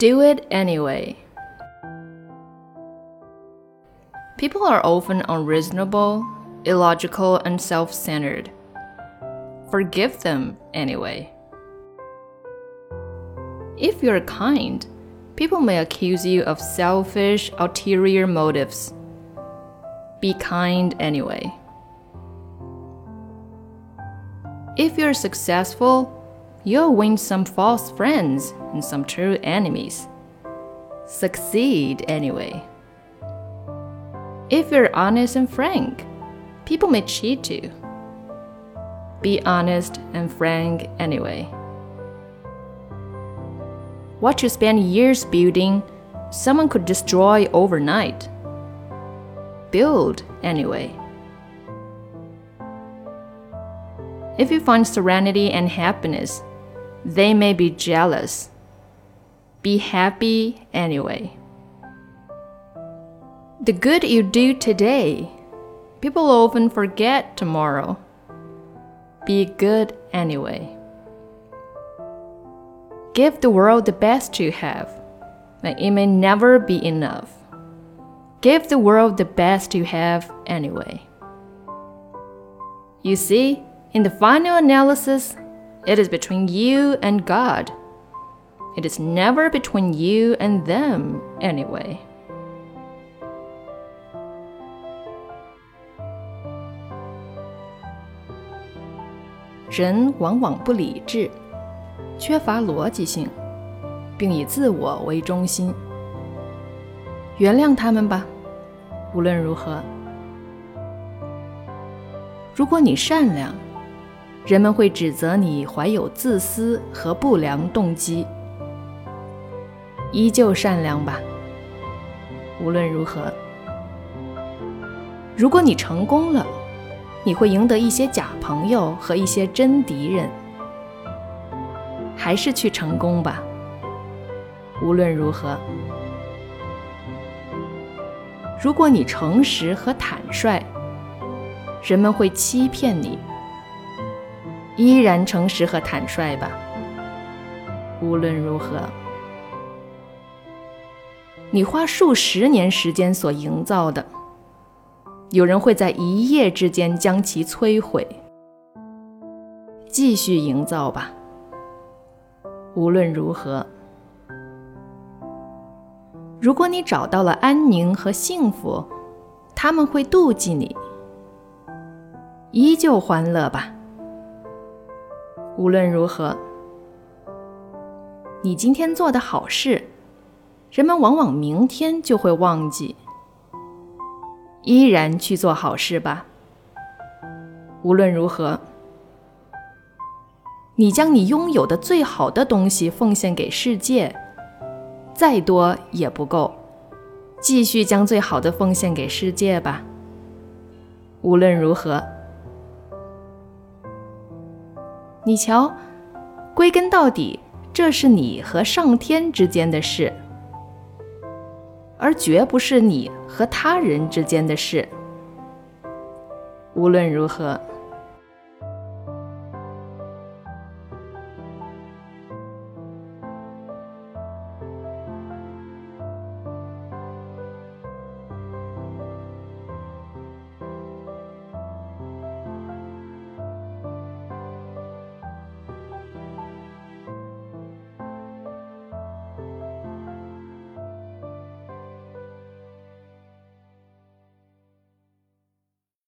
Do it anyway. People are often unreasonable, illogical, and self centered. Forgive them anyway. If you're kind, people may accuse you of selfish, ulterior motives. Be kind anyway. If you're successful, you'll win some false friends and some true enemies. Succeed anyway. If you're honest and frank, people may cheat you. Be honest and frank anyway. What you spend years building, someone could destroy overnight. Build anyway. If you find serenity and happiness, they may be jealous. Be happy anyway. The good you do today, people often forget tomorrow. Be good anyway. Give the world the best you have, and it may never be enough. Give the world the best you have anyway. You see, in the final analysis, it is between you and God. It is never between you and them anyway. 人往往不理智，缺乏逻辑性，并以自我为中心。原谅他们吧，无论如何。如果你善良， 人们会指责你怀有自私和不良动机。依旧善良吧，无论如何。如果你成功了，你会赢得一些假朋友和一些真敌人。还是去成功吧，无论如何。如果你诚实和坦率，人们会欺骗你。依然诚实和坦率吧，无论如何。你花数十年时间所营造的，有人会在一夜之间将其摧毁。继续营造吧，无论如何。如果你找到了安宁和幸福，他们会妒忌你。依旧欢乐吧。无论如何，你今天做的好事，人们往往明天就会忘记。依然去做好事吧。无论如何，你将你拥有的最好的东西奉献给世界，再多也不够。继续将最好的奉献给世界吧。无论如何。你瞧，归根到底，这是你和上天之间的事，而绝不是你和他人之间的事。无论如何。